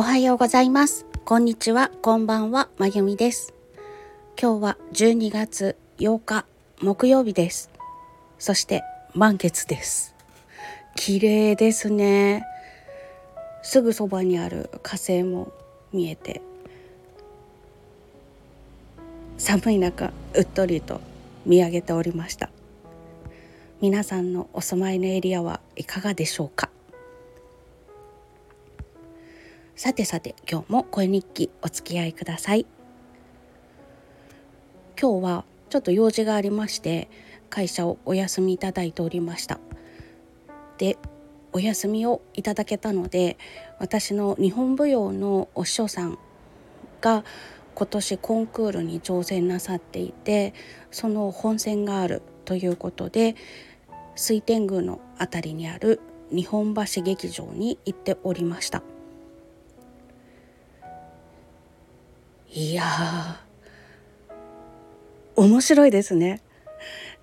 おはようございます。こんにちは、こんばんは、まゆみです。今日は12月8日木曜日です。そして満月です。綺麗ですね。すぐそばにある火星も見えて寒い中うっとりと見上げておりました皆さんのお住まいのエリアはいかがでしょうか？さてさて今日も声日記お付き合いください今日はちょっと用事がありまして会社をお休みいただいておりましたでお休みをいただけたので私の日本舞踊のお師匠さんが今年コンクールに挑戦なさっていてその本戦があるということで水天宮の辺りにある日本橋劇場に行っておりました。いや面白いですね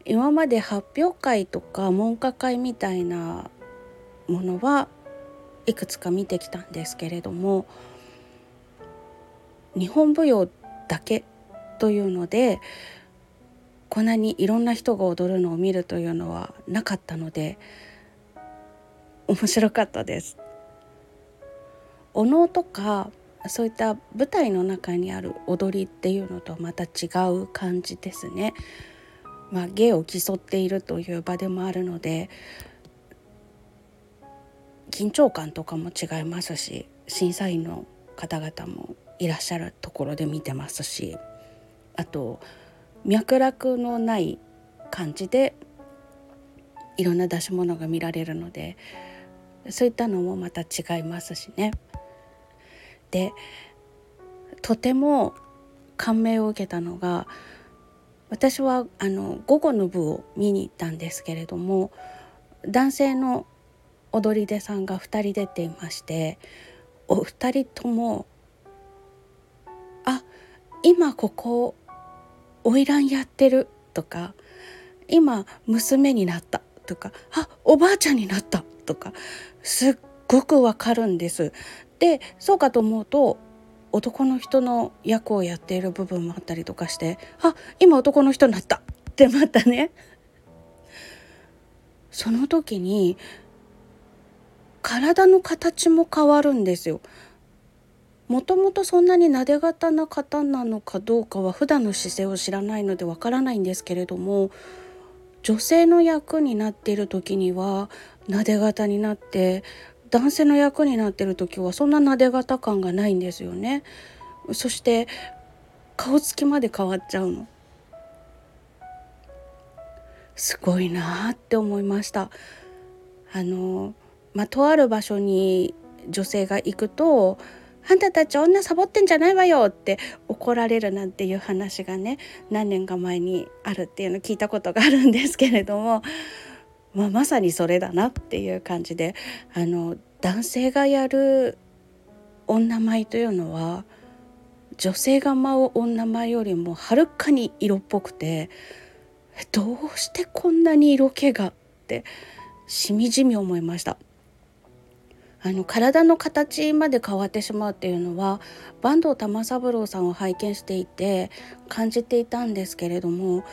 今まで発表会とか文化会みたいなものはいくつか見てきたんですけれども日本舞踊だけというのでこんなにいろんな人が踊るのを見るというのはなかったので面白かったです。お能とかそういった舞台の中にある踊りっていうのとまた違う感じですね。まあ、芸を競っているという場でもあるので緊張感とかも違いますし審査員の方々もいらっしゃるところで見てますしあと脈絡のない感じでいろんな出し物が見られるのでそういったのもまた違いますしね。でとても感銘を受けたのが私はあの午後の部を見に行ったんですけれども男性の踊り手さんが2人出ていましてお二人とも「あ今ここ花魁やってる」とか「今娘になった」とか「あおばあちゃんになった」とかすっごくわかるんです。でそうかと思うと男の人の役をやっている部分もあったりとかしてあ今男の人になったってまたねその時に体の形も変わるんですよ。もともとそんなになで型な方なのかどうかは普段の姿勢を知らないのでわからないんですけれども女性の役になっている時にはなで型になって男性の役になってる時はそんななで型感がないんですよね。そして顔つきまで変わっちゃうの。すごいなって思いました。あのまあ、とある場所に女性が行くとあんたたち女サボってんじゃないわよって怒られるなんていう話がね何年か前にあるっていうのを聞いたことがあるんですけれどもまあ、まさにそれだなっていう感じであの男性がやる女舞というのは女性が舞う女舞よりもはるかに色っぽくてどうしてこんなに色気がってしみじみ思いました。あの体の形まで変わってしまうっていうのは坂東玉三郎さんを拝見していて感じていたんですけれども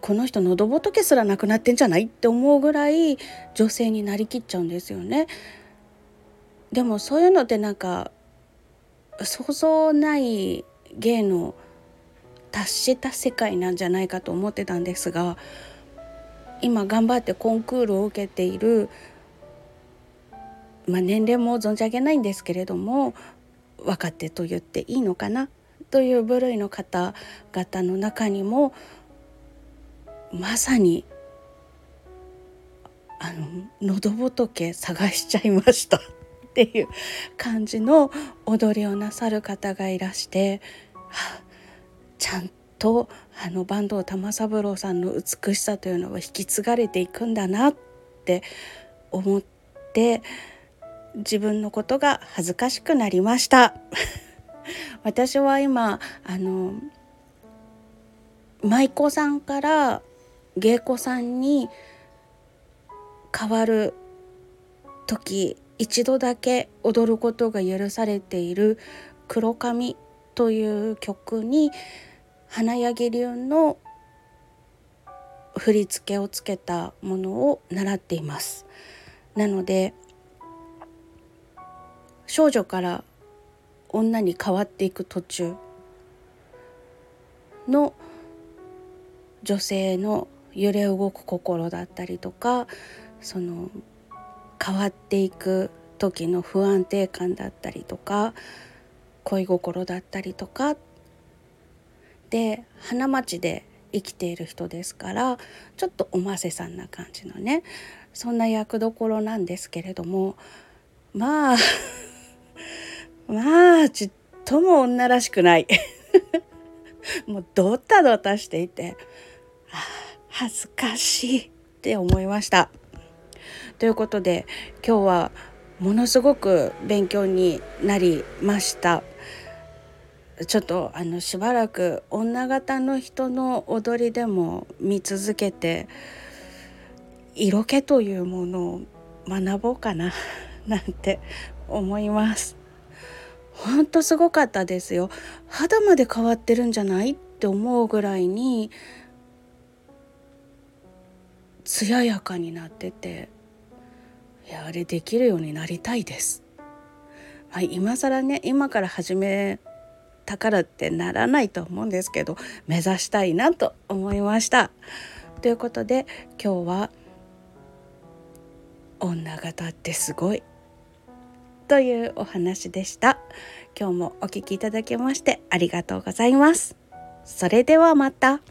この人喉仏すらなくなってんじゃないって思うぐらい女性になりきっちゃうんですよね。でもそういうのってなんか想像ない芸の達した世界なんじゃないかと思ってたんですが今頑張ってコンクールを受けているまあ、年齢も存じ上げないんですけれども若手と言っていいのかなという部類の方々の中にもまさにあの喉仏探しちゃいました っていう感じの踊りをなさる方がいらして、はあ、ちゃんとあの坂東玉三郎さんの美しさというのは引き継がれていくんだなって思って自分のことが恥ずかしくなりました 私は今あの舞妓さんから芸妓さんに変わる時一度だけ踊ることが許されている「黒髪」という曲に花柳流の振り付けをつけたものを習っています。なので少女から女に変わっていく途中の女性の揺れ動く心だったりとかその変わっていく時の不安定感だったりとか恋心だったりとか。で花街で生きている人ですからちょっとおませさんな感じのねそんな役どころなんですけれどもまあまあちっとも女らしくない もうドタドタしていて恥ずかしいって思いました。ということで今日はものすごく勉強になりました。ちょっとあのしばらく女形の人の踊りでも見続けて色気というものを学ぼうかななんて思います。ほんとすごかったですよ。肌まで変わってるんじゃないって思うぐらいに艶やかになってていやあれできるようになりたいです。まあ、今更ね今から始めたからってならないと思うんですけど目指したいなと思いました。ということで今日は「女形ってすごい」というお話でした。今日もお聴きいただきましてありがとうございます。それではまた。